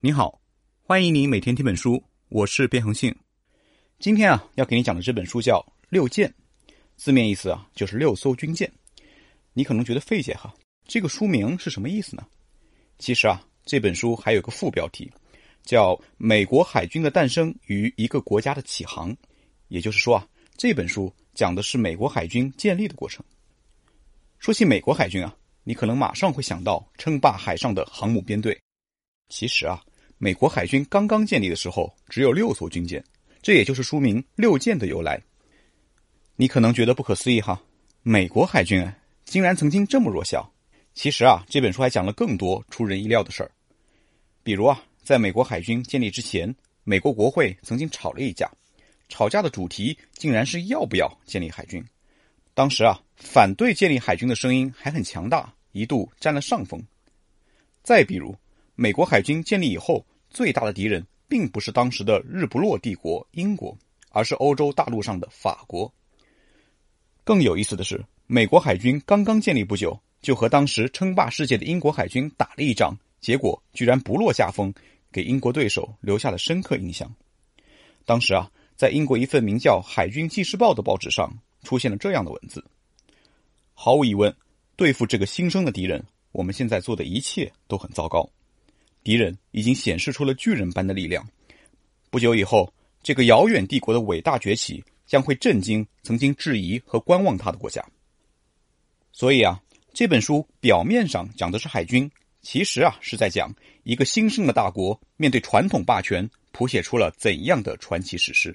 你好，欢迎你每天听本书，我是卞恒信。今天啊，要给你讲的这本书叫《六舰》，字面意思啊就是六艘军舰。你可能觉得费解哈，这个书名是什么意思呢？其实啊，这本书还有个副标题，叫《美国海军的诞生与一个国家的起航》。也就是说啊，这本书讲的是美国海军建立的过程。说起美国海军啊，你可能马上会想到称霸海上的航母编队。其实啊。美国海军刚刚建立的时候，只有六艘军舰，这也就是书名“六舰”的由来。你可能觉得不可思议哈，美国海军，竟然曾经这么弱小。其实啊，这本书还讲了更多出人意料的事儿。比如啊，在美国海军建立之前，美国国会曾经吵了一架，吵架的主题竟然是要不要建立海军。当时啊，反对建立海军的声音还很强大，一度占了上风。再比如，美国海军建立以后，最大的敌人并不是当时的日不落帝国英国，而是欧洲大陆上的法国。更有意思的是，美国海军刚刚建立不久，就和当时称霸世界的英国海军打了一仗，结果居然不落下风，给英国对手留下了深刻印象。当时啊，在英国一份名叫《海军纪事报》的报纸上，出现了这样的文字：毫无疑问，对付这个新生的敌人，我们现在做的一切都很糟糕。敌人已经显示出了巨人般的力量。不久以后，这个遥远帝国的伟大崛起将会震惊曾经质疑和观望他的国家。所以啊，这本书表面上讲的是海军，其实啊是在讲一个新生的大国面对传统霸权，谱写出了怎样的传奇史诗。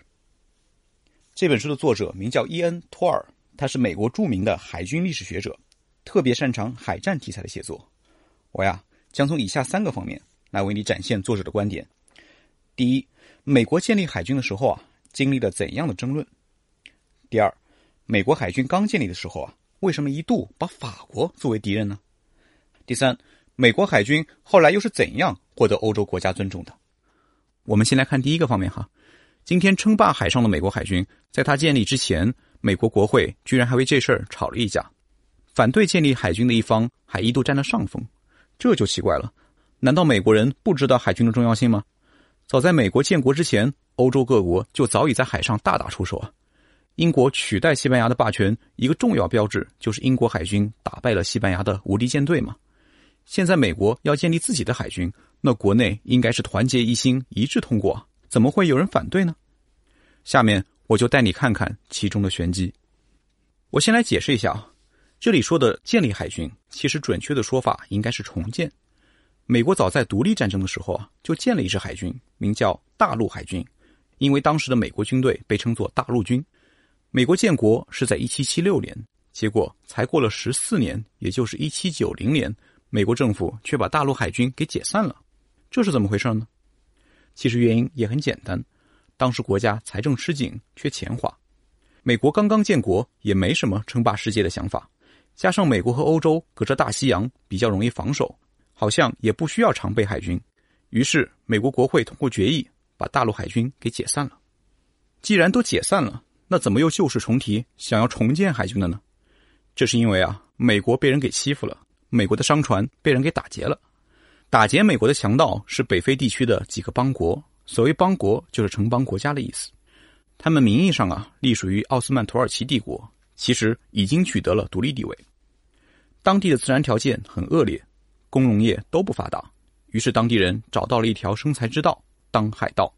这本书的作者名叫伊恩·托尔，他是美国著名的海军历史学者，特别擅长海战题材的写作。我呀，将从以下三个方面。来为你展现作者的观点。第一，美国建立海军的时候啊，经历了怎样的争论？第二，美国海军刚建立的时候啊，为什么一度把法国作为敌人呢？第三，美国海军后来又是怎样获得欧洲国家尊重的？我们先来看第一个方面哈。今天称霸海上的美国海军，在它建立之前，美国国会居然还为这事儿吵了一架，反对建立海军的一方还一度占了上风，这就奇怪了。难道美国人不知道海军的重要性吗？早在美国建国之前，欧洲各国就早已在海上大打出手啊！英国取代西班牙的霸权，一个重要标志就是英国海军打败了西班牙的无敌舰队嘛。现在美国要建立自己的海军，那国内应该是团结一心、一致通过，怎么会有人反对呢？下面我就带你看看其中的玄机。我先来解释一下啊，这里说的建立海军，其实准确的说法应该是重建。美国早在独立战争的时候啊，就建了一支海军，名叫大陆海军，因为当时的美国军队被称作大陆军。美国建国是在1776年，结果才过了十四年，也就是1790年，美国政府却把大陆海军给解散了。这是怎么回事呢？其实原因也很简单，当时国家财政吃紧，缺钱花，美国刚刚建国，也没什么称霸世界的想法，加上美国和欧洲隔着大西洋，比较容易防守。好像也不需要常备海军，于是美国国会通过决议，把大陆海军给解散了。既然都解散了，那怎么又旧事重提，想要重建海军了呢？这是因为啊，美国被人给欺负了，美国的商船被人给打劫了。打劫美国的强盗是北非地区的几个邦国，所谓邦国就是城邦国家的意思。他们名义上啊隶属于奥斯曼土耳其帝国，其实已经取得了独立地位。当地的自然条件很恶劣。工农业都不发达，于是当地人找到了一条生财之道——当海盗。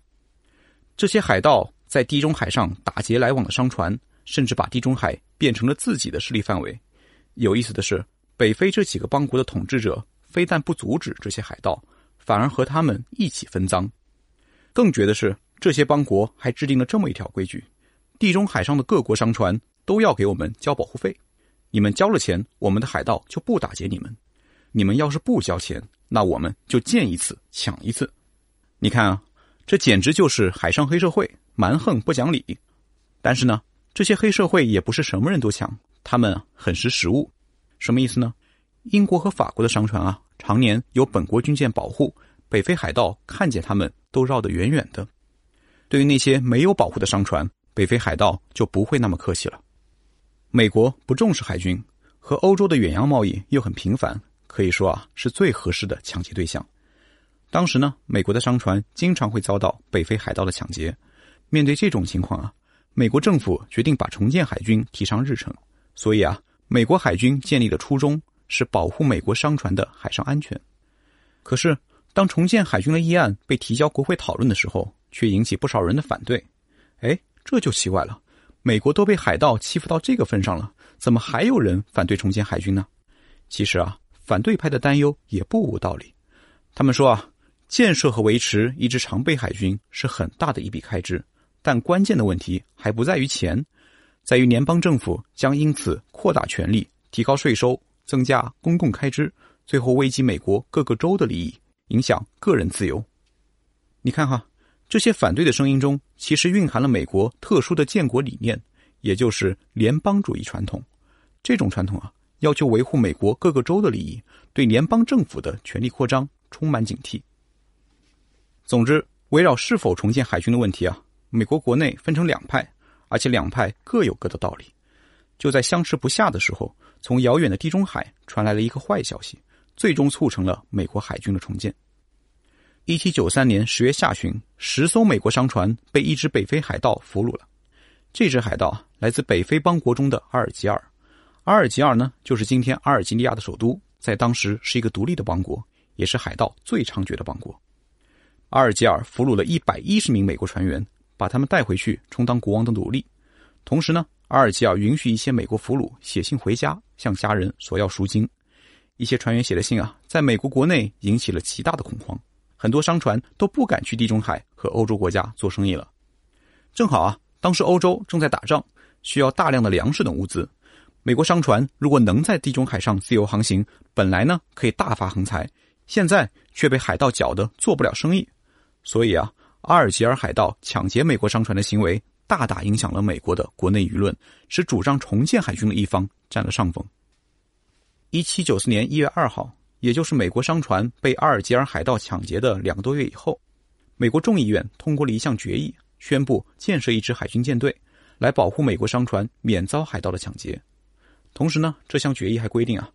这些海盗在地中海上打劫来往的商船，甚至把地中海变成了自己的势力范围。有意思的是，北非这几个邦国的统治者非但不阻止这些海盗，反而和他们一起分赃。更绝的是，这些邦国还制定了这么一条规矩：地中海上的各国商船都要给我们交保护费，你们交了钱，我们的海盗就不打劫你们。你们要是不交钱，那我们就见一次抢一次。你看啊，这简直就是海上黑社会，蛮横不讲理。但是呢，这些黑社会也不是什么人都抢，他们很识时务。什么意思呢？英国和法国的商船啊，常年有本国军舰保护，北非海盗看见他们都绕得远远的。对于那些没有保护的商船，北非海盗就不会那么客气了。美国不重视海军，和欧洲的远洋贸易又很频繁。可以说啊，是最合适的抢劫对象。当时呢，美国的商船经常会遭到北非海盗的抢劫。面对这种情况啊，美国政府决定把重建海军提上日程。所以啊，美国海军建立的初衷是保护美国商船的海上安全。可是，当重建海军的议案被提交国会讨论的时候，却引起不少人的反对。哎，这就奇怪了，美国都被海盗欺负到这个份上了，怎么还有人反对重建海军呢？其实啊，反对派的担忧也不无道理。他们说啊。建设和维持一支常备海军是很大的一笔开支，但关键的问题还不在于钱，在于联邦政府将因此扩大权力、提高税收、增加公共开支，最后危及美国各个州的利益，影响个人自由。你看哈，这些反对的声音中，其实蕴含了美国特殊的建国理念，也就是联邦主义传统。这种传统啊，要求维护美国各个州的利益，对联邦政府的权力扩张充满警惕。总之，围绕是否重建海军的问题啊，美国国内分成两派，而且两派各有各的道理。就在相持不下的时候，从遥远的地中海传来了一个坏消息，最终促成了美国海军的重建。一七九三年十月下旬，十艘美国商船被一支北非海盗俘虏了。这支海盗来自北非邦国中的阿尔及尔，阿尔及尔呢，就是今天阿尔及利亚的首都，在当时是一个独立的邦国，也是海盗最猖獗的邦国。阿尔及尔俘虏了一百一十名美国船员，把他们带回去充当国王的奴隶。同时呢，阿尔及尔允许一些美国俘虏写信回家，向家人索要赎金。一些船员写的信啊，在美国国内引起了极大的恐慌，很多商船都不敢去地中海和欧洲国家做生意了。正好啊，当时欧洲正在打仗，需要大量的粮食等物资。美国商船如果能在地中海上自由航行，本来呢可以大发横财，现在却被海盗搅得做不了生意。所以啊，阿尔及尔海盗抢劫美国商船的行为，大大影响了美国的国内舆论，使主张重建海军的一方占了上风。一七九四年一月二号，也就是美国商船被阿尔及尔海盗抢劫的两个多月以后，美国众议院通过了一项决议，宣布建设一支海军舰队，来保护美国商船免遭海盗的抢劫。同时呢，这项决议还规定啊，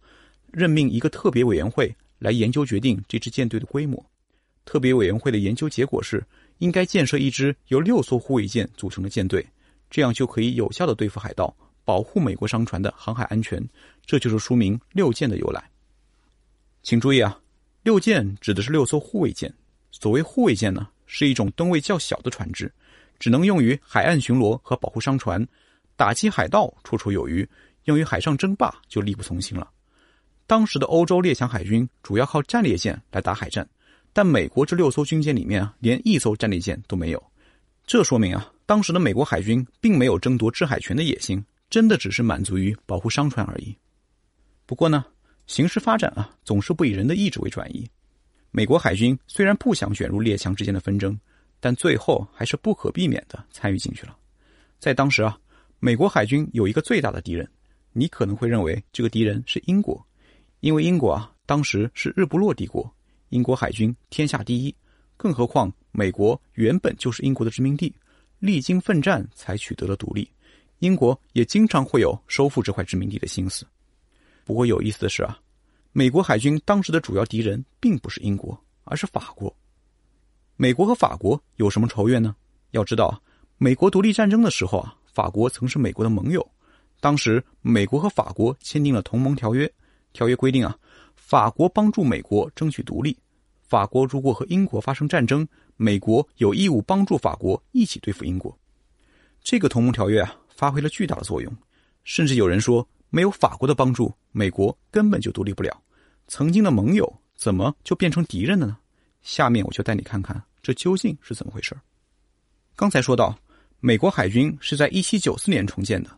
任命一个特别委员会来研究决定这支舰队的规模。特别委员会的研究结果是，应该建设一支由六艘护卫舰组成的舰队，这样就可以有效的对付海盗，保护美国商船的航海安全。这就是书名“六舰”的由来。请注意啊，六舰指的是六艘护卫舰。所谓护卫舰呢，是一种吨位较小的船只，只能用于海岸巡逻和保护商船，打击海盗绰绰有余，用于海上争霸就力不从心了。当时的欧洲列强海军主要靠战列舰来打海战。但美国这六艘军舰里面啊，连一艘战列舰都没有，这说明啊，当时的美国海军并没有争夺制海权的野心，真的只是满足于保护商船而已。不过呢，形势发展啊，总是不以人的意志为转移。美国海军虽然不想卷入列强之间的纷争，但最后还是不可避免的参与进去了。在当时啊，美国海军有一个最大的敌人，你可能会认为这个敌人是英国，因为英国啊，当时是日不落帝国。英国海军天下第一，更何况美国原本就是英国的殖民地，历经奋战才取得了独立。英国也经常会有收复这块殖民地的心思。不过有意思的是啊，美国海军当时的主要敌人并不是英国，而是法国。美国和法国有什么仇怨呢？要知道，美国独立战争的时候啊，法国曾是美国的盟友。当时美国和法国签订了同盟条约，条约规定啊。法国帮助美国争取独立，法国如果和英国发生战争，美国有义务帮助法国一起对付英国。这个同盟条约啊，发挥了巨大的作用，甚至有人说，没有法国的帮助，美国根本就独立不了。曾经的盟友怎么就变成敌人了呢？下面我就带你看看这究竟是怎么回事。刚才说到，美国海军是在1794年重建的，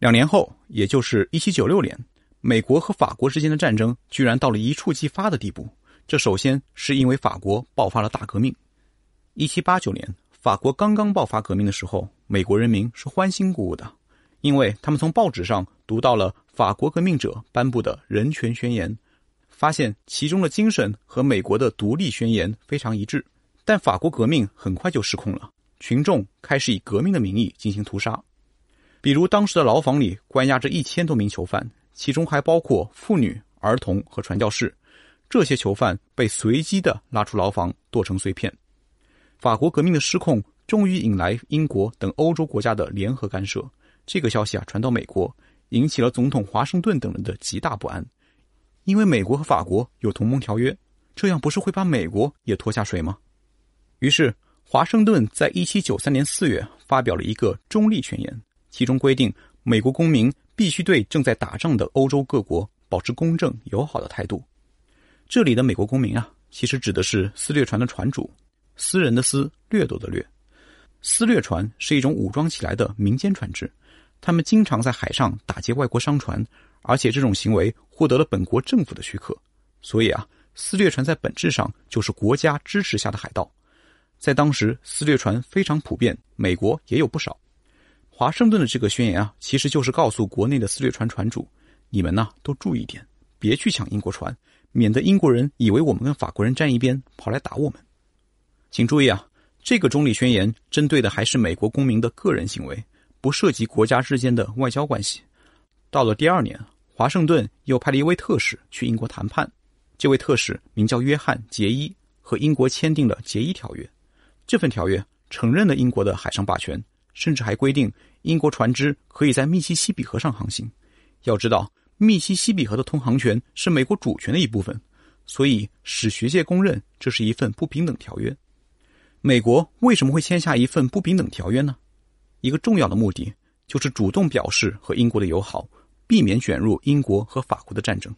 两年后，也就是1796年。美国和法国之间的战争居然到了一触即发的地步，这首先是因为法国爆发了大革命。一七八九年，法国刚刚爆发革命的时候，美国人民是欢欣鼓舞的，因为他们从报纸上读到了法国革命者颁布的人权宣言，发现其中的精神和美国的独立宣言非常一致。但法国革命很快就失控了，群众开始以革命的名义进行屠杀，比如当时的牢房里关押着一千多名囚犯。其中还包括妇女、儿童和传教士，这些囚犯被随机的拉出牢房，剁成碎片。法国革命的失控终于引来英国等欧洲国家的联合干涉。这个消息啊传到美国，引起了总统华盛顿等人的极大不安，因为美国和法国有同盟条约，这样不是会把美国也拖下水吗？于是，华盛顿在一七九三年四月发表了一个中立宣言，其中规定美国公民必须对正在打仗的欧洲各国保持公正友好的态度。这里的美国公民啊，其实指的是私掠船的船主。私人的私，掠夺的掠，私掠船是一种武装起来的民间船只，他们经常在海上打劫外国商船，而且这种行为获得了本国政府的许可。所以啊，私掠船在本质上就是国家支持下的海盗。在当时，私掠船非常普遍，美国也有不少。华盛顿的这个宣言啊，其实就是告诉国内的私掠船船主：你们呢，都注意点，别去抢英国船，免得英国人以为我们跟法国人站一边，跑来打我们。请注意啊，这个中立宣言针对的还是美国公民的个人行为，不涉及国家之间的外交关系。到了第二年，华盛顿又派了一位特使去英国谈判，这位特使名叫约翰·杰伊，和英国签订了《杰伊条约》。这份条约承认了英国的海上霸权，甚至还规定英国船只可以在密西西比河上航行。要知道，密西西比河的通航权是美国主权的一部分，所以史学界公认这是一份不平等条约。美国为什么会签下一份不平等条约呢？一个重要的目的就是主动表示和英国的友好，避免卷入英国和法国的战争。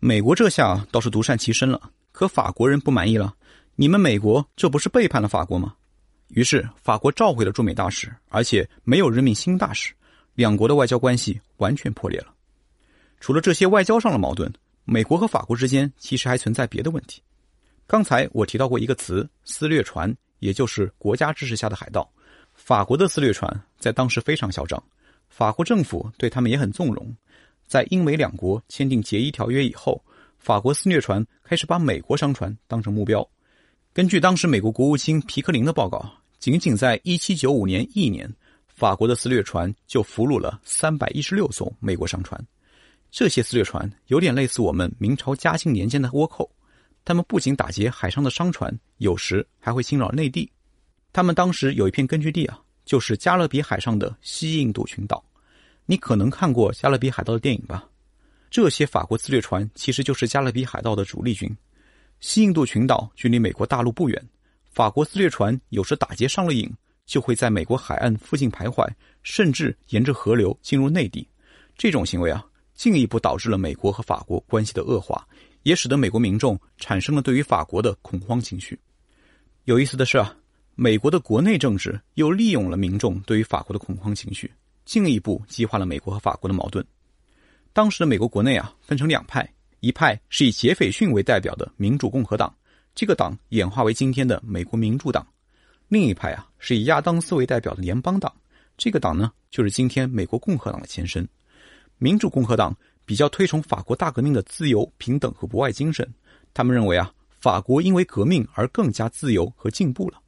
美国这下倒是独善其身了，可法国人不满意了。你们美国这不是背叛了法国吗？于是法国召回了驻美大使，而且没有任命新大使，两国的外交关系完全破裂了。除了这些外交上的矛盾，美国和法国之间其实还存在别的问题。刚才我提到过一个词“私掠船”，也就是国家支持下的海盗。法国的私掠船在当时非常嚣张，法国政府对他们也很纵容。在英美两国签订协议条约以后，法国私掠船开始把美国商船当成目标。根据当时美国国务卿皮克林的报告，仅仅在1795年一年，法国的私掠船就俘虏了316艘美国商船。这些私掠船有点类似我们明朝嘉庆年间的倭寇。他们不仅打劫海上的商船，有时还会侵扰内地。他们当时有一片根据地啊，就是加勒比海上的西印度群岛。你可能看过《加勒比海盗》的电影吧？这些法国自掠船其实就是加勒比海盗的主力军。西印度群岛距离美国大陆不远，法国自掠船有时打劫上了瘾，就会在美国海岸附近徘徊，甚至沿着河流进入内地。这种行为啊，进一步导致了美国和法国关系的恶化。也使得美国民众产生了对于法国的恐慌情绪。有意思的是啊，美国的国内政治又利用了民众对于法国的恐慌情绪，进一步激化了美国和法国的矛盾。当时的美国国内啊，分成两派，一派是以杰斐逊为代表的民主共和党，这个党演化为今天的美国民主党；另一派啊，是以亚当斯为代表的联邦党，这个党呢，就是今天美国共和党的前身。民主共和党。比较推崇法国大革命的自由、平等和博爱精神。他们认为啊，法国因为革命而更加自由和进步了。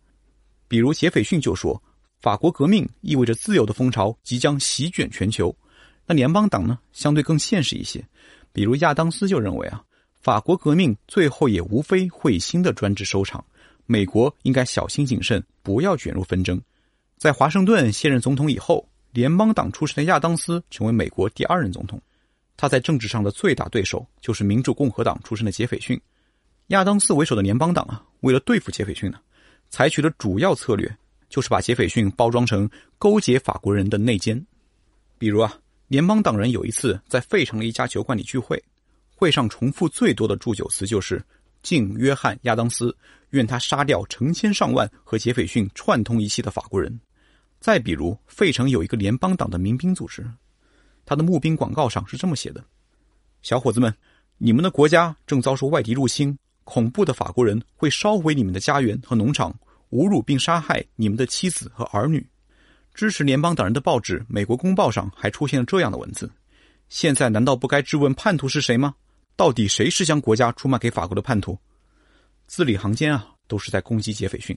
比如杰斐逊就说，法国革命意味着自由的风潮即将席卷全球。那联邦党呢，相对更现实一些。比如亚当斯就认为啊，法国革命最后也无非会以新的专制收场。美国应该小心谨慎，不要卷入纷争。在华盛顿卸任总统以后，联邦党出身的亚当斯成为美国第二任总统。他在政治上的最大对手就是民主共和党出身的杰斐逊，亚当斯为首的联邦党啊，为了对付杰斐逊呢，采取的主要策略就是把杰斐逊包装成勾结法国人的内奸。比如啊，联邦党人有一次在费城的一家酒馆里聚会，会上重复最多的祝酒词就是“敬约翰·亚当斯，愿他杀掉成千上万和杰斐逊串通一气的法国人。”再比如，费城有一个联邦党的民兵组织。他的募兵广告上是这么写的：“小伙子们，你们的国家正遭受外敌入侵，恐怖的法国人会烧毁你们的家园和农场，侮辱并杀害你们的妻子和儿女。”支持联邦党人的报纸《美国公报》上还出现了这样的文字：“现在难道不该质问叛徒是谁吗？到底谁是将国家出卖给法国的叛徒？”字里行间啊，都是在攻击杰斐逊。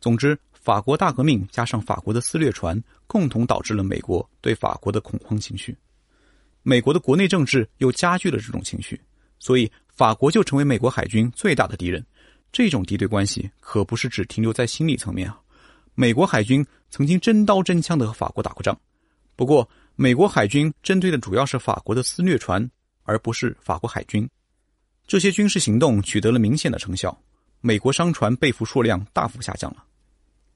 总之。法国大革命加上法国的私掠船，共同导致了美国对法国的恐慌情绪。美国的国内政治又加剧了这种情绪，所以法国就成为美国海军最大的敌人。这种敌对关系可不是只停留在心理层面啊！美国海军曾经真刀真枪的和法国打过仗，不过美国海军针对的主要是法国的私掠船，而不是法国海军。这些军事行动取得了明显的成效，美国商船被俘数量大幅下降了。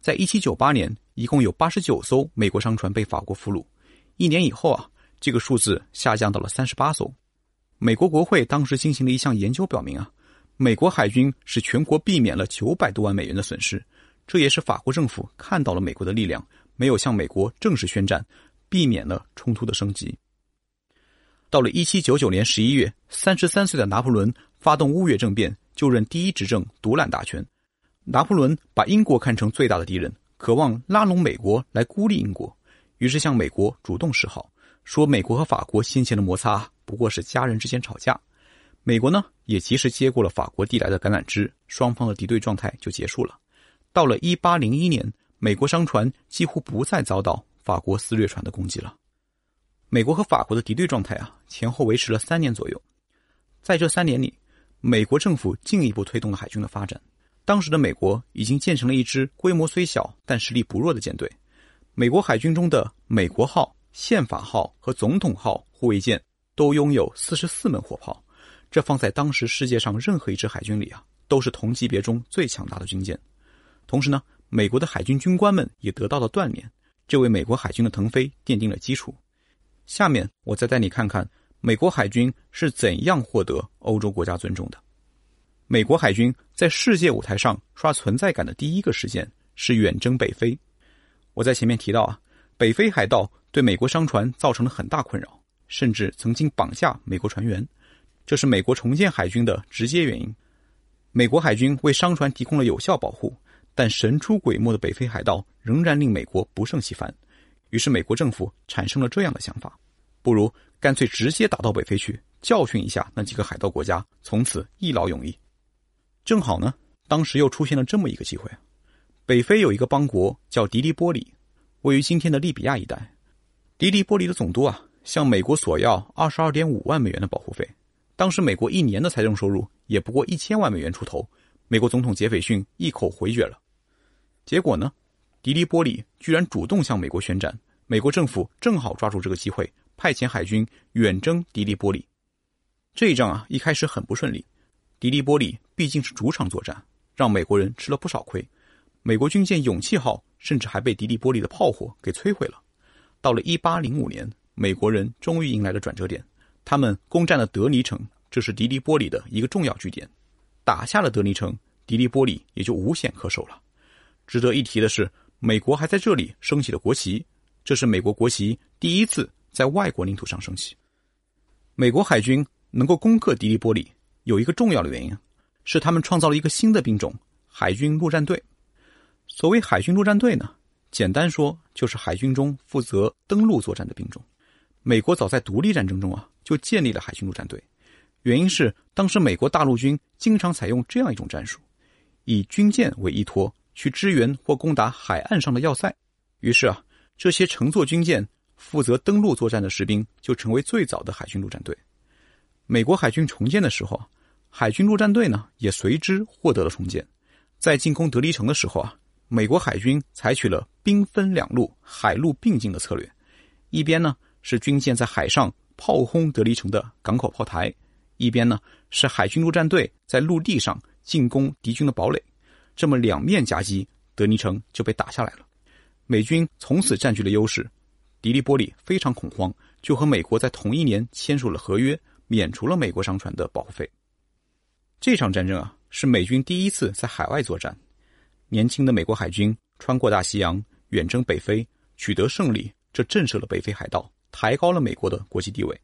在一七九八年，一共有八十九艘美国商船被法国俘虏，一年以后啊，这个数字下降到了三十八艘。美国国会当时进行了一项研究，表明啊。美国海军使全国避免了九百多万美元的损失，这也是法国政府看到了美国的力量，没有向美国正式宣战，避免了冲突的升级。到了一七九九年十一月，三十三岁的拿破仑发动乌越政变，就任第一执政，独揽大权。拿破仑把英国看成最大的敌人，渴望拉拢美国来孤立英国，于是向美国主动示好，说美国和法国先前的摩擦不过是家人之间吵架。美国呢，也及时接过了法国递来的橄榄枝，双方的敌对状态就结束了。到了一八零一年，美国商船几乎不再遭到法国私掠船的攻击了。美国和法国的敌对状态啊，前后维持了三年左右。在这三年里，美国政府进一步推动了海军的发展。当时的美国已经建成了一支规模虽小但实力不弱的舰队。美国海军中的“美国号”、“宪法号”和“总统号”护卫舰都拥有四十四门火炮。这放在当时世界上任何一支海军里啊，都是同级别中最强大的军舰。同时呢，美国的海军军官们也得到了锻炼，这为美国海军的腾飞奠定了基础。下面我再带你看看美国海军是怎样获得欧洲国家尊重的。美国海军在世界舞台上刷存在感的第一个事件是远征北非。我在前面提到啊，北非海盗对美国商船造成了很大困扰，甚至曾经绑架美国船员。这是美国重建海军的直接原因。美国海军为商船提供了有效保护，但神出鬼没的北非海盗仍然令美国不胜其烦。于是，美国政府产生了这样的想法：不如干脆直接打到北非去，教训一下那几个海盗国家，从此一劳永逸。正好呢，当时又出现了这么一个机会：北非有一个邦国叫迪利波里，位于今天的利比亚一带。迪利波里的总督啊，向美国索要二十二点五万美元的保护费。当时美国一年的财政收入也不过一千万美元出头，美国总统杰斐逊一口回绝了。结果呢，迪利波里居然主动向美国宣战，美国政府正好抓住这个机会，派遣海军远征迪利波里。这一仗啊，一开始很不顺利。迪利波里毕竟是主场作战，让美国人吃了不少亏。美国军舰勇气号甚至还被迪利波里的炮火给摧毁了。到了一八零五年，美国人终于迎来了转折点。他们攻占了德尼城，这是迪利波里的一个重要据点。打下了德尼城，迪利波里也就无险可守了。值得一提的是，美国还在这里升起了国旗，这是美国国旗第一次在外国领土上升起。美国海军能够攻克迪利波里，有一个重要的原因，是他们创造了一个新的兵种——海军陆战队。所谓海军陆战队呢，简单说就是海军中负责登陆作战的兵种。美国早在独立战争中啊。就建立了海军陆战队，原因是当时美国大陆军经常采用这样一种战术，以军舰为依托去支援或攻打海岸上的要塞。于是啊，这些乘坐军舰负责登陆作战的士兵就成为最早的海军陆战队。美国海军重建的时候，海军陆战队呢也随之获得了重建。在进攻德黎城的时候啊，美国海军采取了兵分两路、海陆并进的策略，一边呢是军舰在海上。炮轰德黎城的港口炮台，一边呢是海军陆战队在陆地上进攻敌军的堡垒，这么两面夹击，德尼城就被打下来了。美军从此占据了优势，迪利波里非常恐慌，就和美国在同一年签署了合约，免除了美国商船的保护费。这场战争啊，是美军第一次在海外作战，年轻的美国海军穿过大西洋，远征北非，取得胜利，这震慑了北非海盗。抬高了美国的国际地位，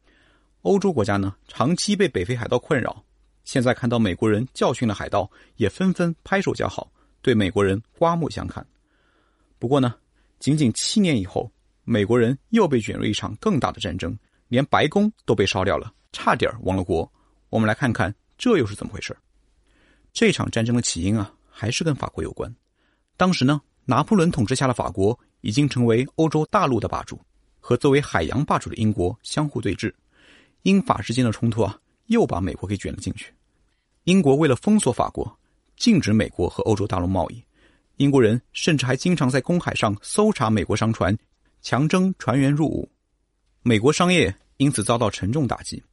欧洲国家呢长期被北非海盗困扰，现在看到美国人教训了海盗，也纷纷拍手叫好，对美国人刮目相看。不过呢，仅仅七年以后，美国人又被卷入一场更大的战争，连白宫都被烧掉了，差点亡了国。我们来看看这又是怎么回事这场战争的起因啊，还是跟法国有关。当时呢，拿破仑统治下的法国已经成为欧洲大陆的霸主。和作为海洋霸主的英国相互对峙，英法之间的冲突啊，又把美国给卷了进去。英国为了封锁法国，禁止美国和欧洲大陆贸易，英国人甚至还经常在公海上搜查美国商船，强征船员入伍，美国商业因此遭到沉重打击，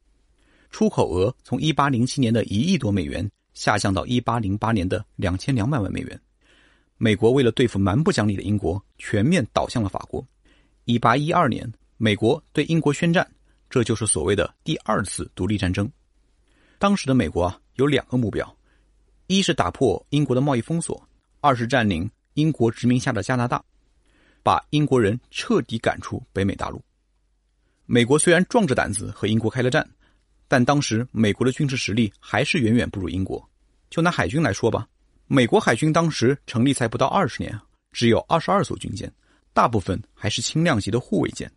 出口额从1807年的一亿多美元下降到1808年的两千两百万美元。美国为了对付蛮不讲理的英国，全面倒向了法国。1812年，美国对英国宣战，这就是所谓的第二次独立战争。当时的美国，有两个目标：一是打破英国的贸易封锁；二是占领英国殖民下的加拿大，把英国人彻底赶出北美大陆。美国虽然壮着胆子和英国开了战，但当时美国的军事实力还是远远不如英国。就拿海军来说吧，美国海军当时成立才不到二十年，只有二十二艘军舰，大部分还是轻量级的护卫舰。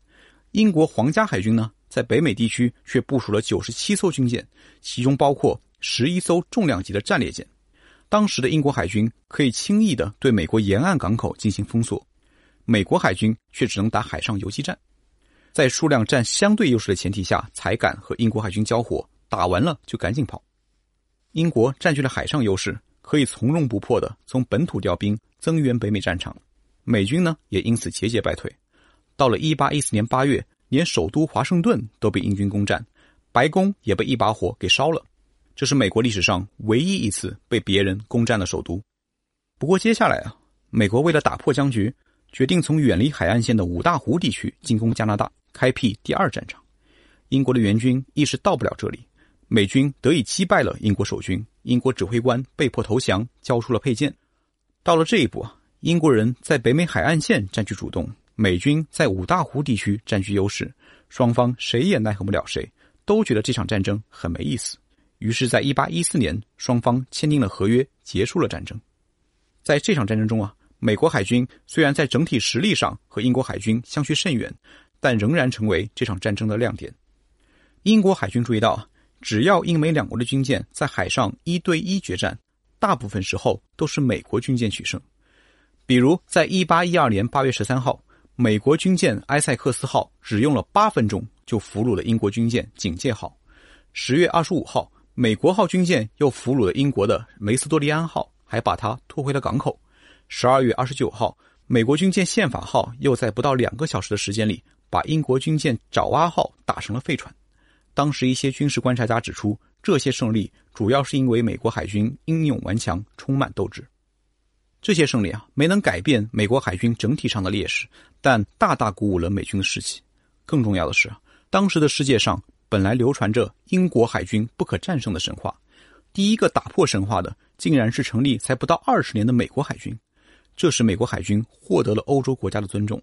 英国皇家海军呢？在北美地区却部署了九十七艘军舰，其中包括十一艘重量级的战列舰。当时的英国海军可以轻易的对美国沿岸港口进行封锁，美国海军却只能打海上游击战，在数量占相对优势的前提下才敢和英国海军交火，打完了就赶紧跑。英国占据了海上优势，可以从容不迫的从本土调兵增援北美战场，美军呢也因此节节败退。到了一八一四年八月。连首都华盛顿都被英军攻占，白宫也被一把火给烧了。这是美国历史上唯一一次被别人攻占了首都。不过接下来啊，美国为了打破僵局，决定从远离海岸线的五大湖地区进攻加拿大，开辟第二战场。英国的援军一时到不了这里，美军得以击败了英国守军，英国指挥官被迫投降，交出了佩剑。到了这一步啊，英国人在北美海岸线占据主动。美军在五大湖地区占据优势，双方谁也奈何不了谁，都觉得这场战争很没意思。于是，在一八一四年，双方签订了合约，结束了战争。在这场战争中啊，美国海军虽然在整体实力上和英国海军相去甚远，但仍然成为这场战争的亮点。英国海军注意到，只要英美两国的军舰在海上一对一决战，大部分时候都是美国军舰取胜。比如，在一八一二年八月十三号。美国军舰埃塞克斯号只用了八分钟就俘虏了英国军舰警戒号。十月二十五号，美国号军舰又俘虏了英国的梅斯多利安号，还把它拖回了港口。十二月二十九号，美国军舰宪法号又在不到两个小时的时间里，把英国军舰爪哇号打成了废船。当时一些军事观察家指出，这些胜利主要是因为美国海军英勇顽强，充满斗志。这些胜利啊，没能改变美国海军整体上的劣势，但大大鼓舞了美军的士气。更重要的是，当时的世界上本来流传着英国海军不可战胜的神话，第一个打破神话的，竟然是成立才不到二十年的美国海军。这使美国海军获得了欧洲国家的尊重。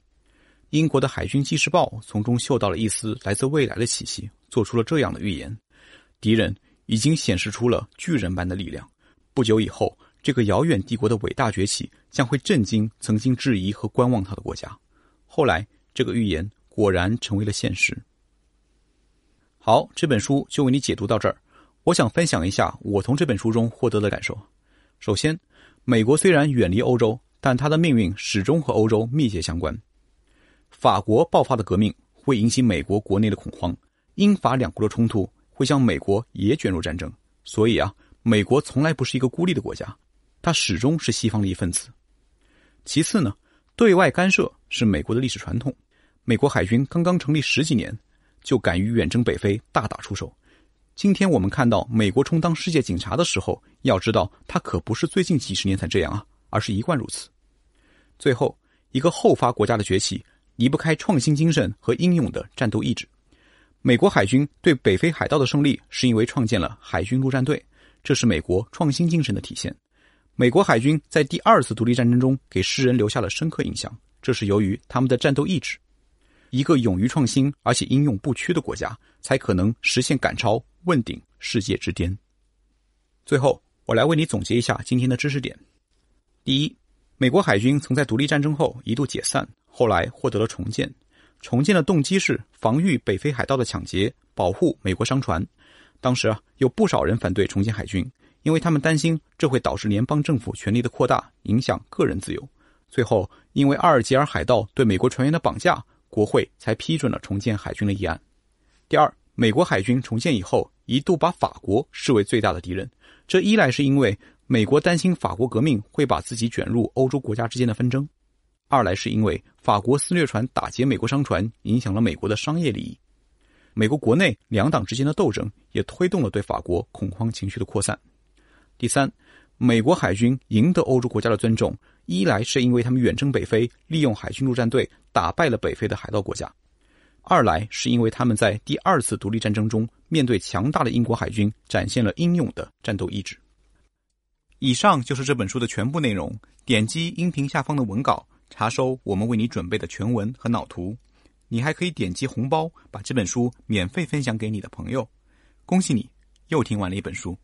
英国的海军纪事报从中嗅到了一丝来自未来的气息，做出了这样的预言：敌人已经显示出了巨人般的力量，不久以后。这个遥远帝国的伟大崛起将会震惊曾经质疑和观望他的国家。后来，这个预言果然成为了现实。好，这本书就为你解读到这儿。我想分享一下我从这本书中获得的感受。首先，美国虽然远离欧洲，但它的命运始终和欧洲密切相关。法国爆发的革命会引起美国国内的恐慌，英法两国的冲突会将美国也卷入战争。所以啊，美国从来不是一个孤立的国家。它始终是西方的一份子。其次呢，对外干涉是美国的历史传统。美国海军刚刚成立十几年，就敢于远征北非，大打出手。今天我们看到美国充当世界警察的时候，要知道它可不是最近几十年才这样啊，而是一贯如此。最后，一个后发国家的崛起离不开创新精神和英勇的战斗意志。美国海军对北非海盗的胜利，是因为创建了海军陆战队，这是美国创新精神的体现。美国海军在第二次独立战争中给世人留下了深刻印象，这是由于他们的战斗意志。一个勇于创新而且英勇不屈的国家，才可能实现赶超、问鼎世界之巅。最后，我来为你总结一下今天的知识点：第一，美国海军曾在独立战争后一度解散，后来获得了重建。重建的动机是防御北非海盗的抢劫，保护美国商船。当时啊，有不少人反对重建海军。因为他们担心这会导致联邦政府权力的扩大，影响个人自由。最后，因为阿尔及尔海盗对美国船员的绑架，国会才批准了重建海军的议案。第二，美国海军重建以后，一度把法国视为最大的敌人。这一来是因为美国担心法国革命会把自己卷入欧洲国家之间的纷争，二来是因为法国私掠船打劫美国商船，影响了美国的商业利益。美国国内两党之间的斗争也推动了对法国恐慌情绪的扩散。第三，美国海军赢得欧洲国家的尊重，一来是因为他们远征北非，利用海军陆战队打败了北非的海盗国家。二来是因为他们在第二次独立战争中，面对强大的英国海军，展现了英勇的战斗意志。以上就是这本书的全部内容。点击音频下方的文稿，查收我们为你准备的全文和脑图。你还可以点击红包，把这本书免费分享给你的朋友。恭喜你，又听完了一本书。